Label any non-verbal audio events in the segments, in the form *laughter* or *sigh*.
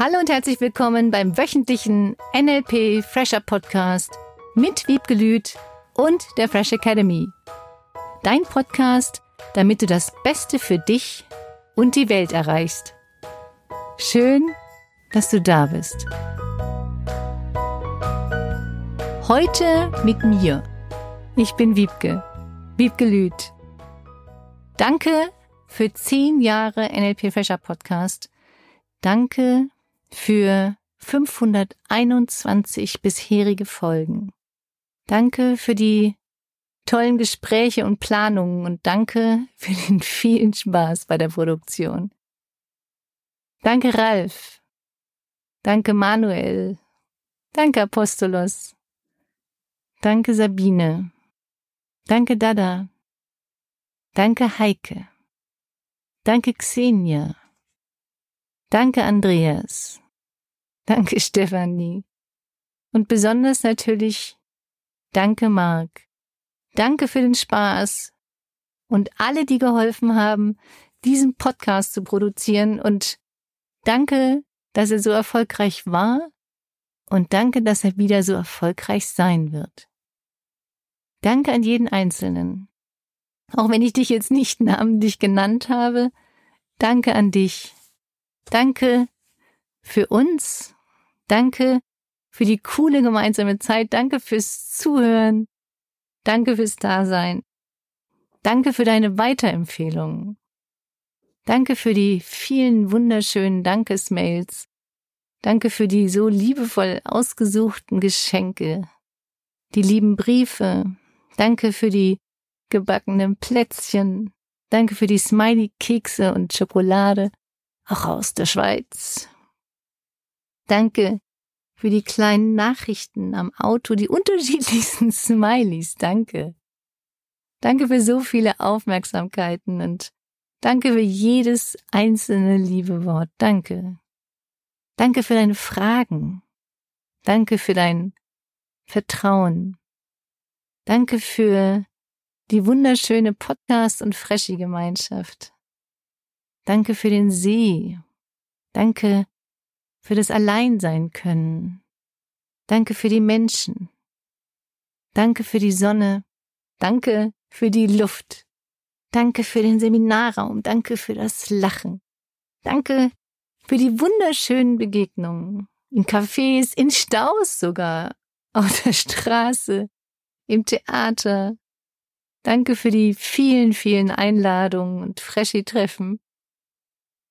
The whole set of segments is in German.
Hallo und herzlich willkommen beim wöchentlichen NLP Fresher Podcast mit Wiebgelüt und der Fresh Academy. Dein Podcast, damit du das Beste für dich und die Welt erreichst. Schön, dass du da bist. Heute mit mir. Ich bin Wiebke, Wiebke Lüth. Danke für zehn Jahre NLP Fresher Podcast. Danke für 521 bisherige Folgen. Danke für die tollen Gespräche und Planungen und danke für den vielen Spaß bei der Produktion. Danke Ralf. Danke Manuel. Danke Apostolos. Danke Sabine. Danke Dada. Danke Heike. Danke Xenia. Danke Andreas. Danke *laughs* Stefanie. Und besonders natürlich Danke Marc. Danke für den Spaß und alle, die geholfen haben, diesen Podcast zu produzieren und danke, dass er so erfolgreich war und danke, dass er wieder so erfolgreich sein wird. Danke an jeden Einzelnen. Auch wenn ich dich jetzt nicht namentlich genannt habe, danke an dich. Danke für uns. Danke für die coole gemeinsame Zeit. Danke fürs Zuhören. Danke fürs Dasein. Danke für deine Weiterempfehlungen. Danke für die vielen wunderschönen Dankesmails. Danke für die so liebevoll ausgesuchten Geschenke, die lieben Briefe. Danke für die gebackenen Plätzchen. Danke für die Smiley-Kekse und Schokolade auch aus der Schweiz. Danke für die kleinen Nachrichten am Auto, die *laughs* unterschiedlichsten Smileys. Danke. Danke für so viele Aufmerksamkeiten und danke für jedes einzelne liebe Wort. Danke. Danke für deine Fragen. Danke für dein Vertrauen. Danke für die wunderschöne Podcast- und Freschi-Gemeinschaft. Danke für den See. Danke für das Alleinsein können. Danke für die Menschen. Danke für die Sonne. Danke für die Luft. Danke für den Seminarraum. Danke für das Lachen. Danke für die wunderschönen Begegnungen. In Cafés, in Staus sogar, auf der Straße, im Theater. Danke für die vielen, vielen Einladungen und Freschi-Treffen.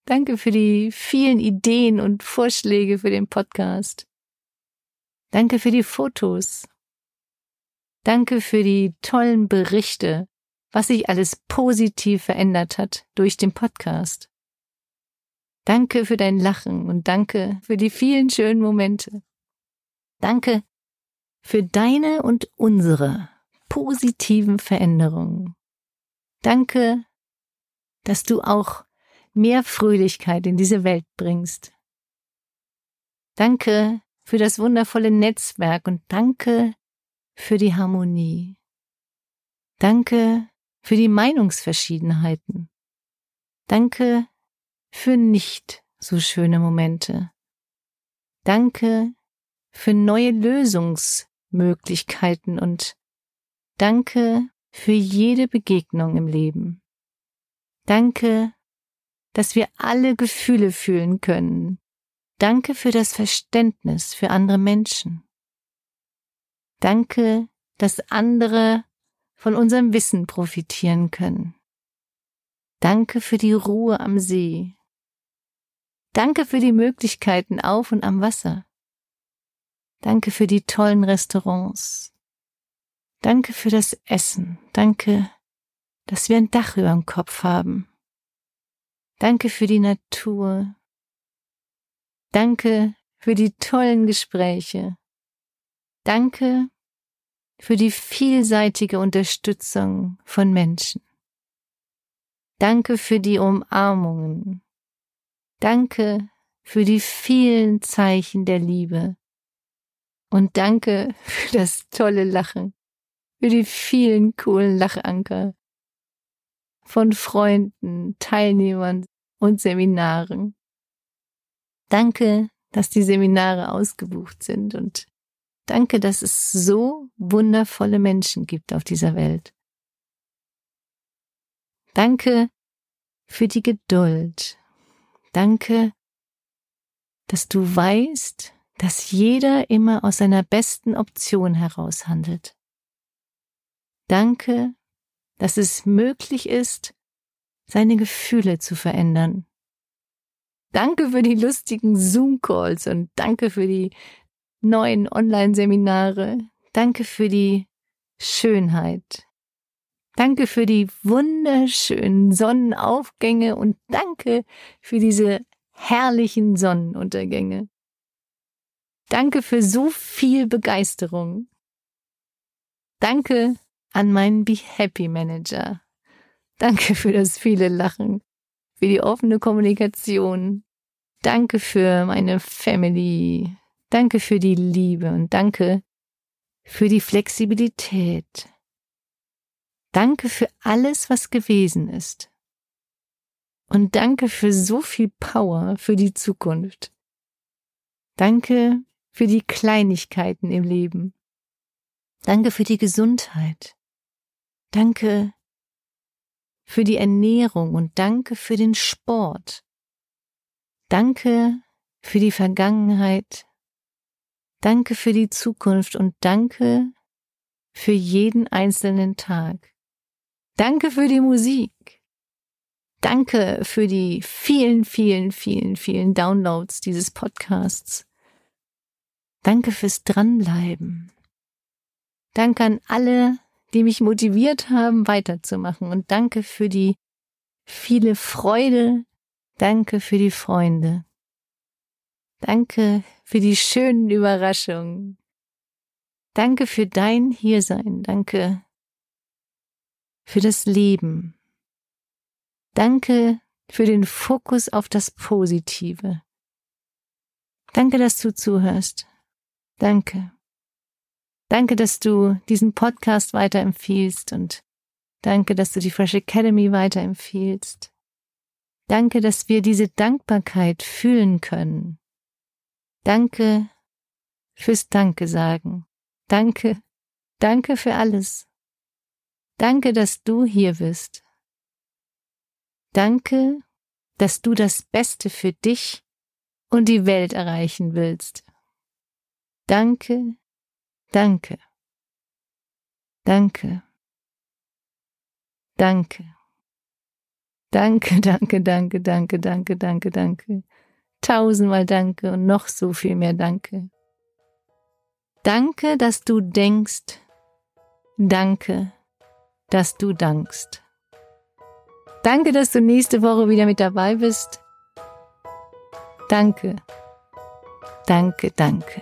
Danke für die vielen Ideen und Vorschläge für den Podcast. Danke für die Fotos. Danke für die tollen Berichte, was sich alles positiv verändert hat durch den Podcast. Danke für dein Lachen und danke für die vielen schönen Momente. Danke für deine und unsere positiven Veränderungen. Danke, dass du auch mehr Fröhlichkeit in diese Welt bringst. Danke für das wundervolle Netzwerk und danke für die Harmonie. Danke für die Meinungsverschiedenheiten. Danke für nicht so schöne Momente. Danke für neue Lösungsmöglichkeiten und danke für jede Begegnung im Leben. Danke dass wir alle Gefühle fühlen können. Danke für das Verständnis für andere Menschen. Danke, dass andere von unserem Wissen profitieren können. Danke für die Ruhe am See. Danke für die Möglichkeiten auf und am Wasser. Danke für die tollen Restaurants. Danke für das Essen. Danke, dass wir ein Dach über dem Kopf haben. Danke für die Natur. Danke für die tollen Gespräche. Danke für die vielseitige Unterstützung von Menschen. Danke für die Umarmungen. Danke für die vielen Zeichen der Liebe. Und danke für das tolle Lachen, für die vielen coolen Lachanker, von Freunden, Teilnehmern und Seminaren. Danke dass die Seminare ausgebucht sind und danke, dass es so wundervolle Menschen gibt auf dieser Welt. Danke für die Geduld. Danke, dass du weißt, dass jeder immer aus seiner besten Option heraus handelt. Danke, dass es möglich ist, seine Gefühle zu verändern. Danke für die lustigen Zoom-Calls und danke für die neuen Online-Seminare. Danke für die Schönheit. Danke für die wunderschönen Sonnenaufgänge und danke für diese herrlichen Sonnenuntergänge. Danke für so viel Begeisterung. Danke an meinen Be Happy Manager. Danke für das viele Lachen, für die offene Kommunikation. Danke für meine Family. Danke für die Liebe und danke für die Flexibilität. Danke für alles, was gewesen ist. Und danke für so viel Power für die Zukunft. Danke für die Kleinigkeiten im Leben. Danke für die Gesundheit. Danke für die Ernährung und danke für den Sport. Danke für die Vergangenheit. Danke für die Zukunft und danke für jeden einzelnen Tag. Danke für die Musik. Danke für die vielen, vielen, vielen, vielen Downloads dieses Podcasts. Danke fürs Dranbleiben. Danke an alle, die mich motiviert haben, weiterzumachen. Und danke für die viele Freude. Danke für die Freunde. Danke für die schönen Überraschungen. Danke für dein Hiersein. Danke für das Leben. Danke für den Fokus auf das Positive. Danke, dass du zuhörst. Danke. Danke, dass du diesen Podcast weiterempfiehlst und danke, dass du die Fresh Academy weiterempfiehlst. Danke, dass wir diese Dankbarkeit fühlen können. Danke fürs Danke sagen. Danke, danke für alles. Danke, dass du hier bist. Danke, dass du das Beste für dich und die Welt erreichen willst. Danke, Danke. Danke. Danke. Danke, *laughs* danke, danke, danke, danke, danke, danke. Tausendmal danke und noch so viel mehr danke. Danke, dass du denkst. Danke, dass du dankst. Danke, dass du nächste Woche wieder mit dabei bist. Danke. Danke, danke.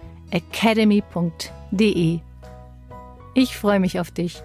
www.fresh-academy.de. Ich freue mich auf dich.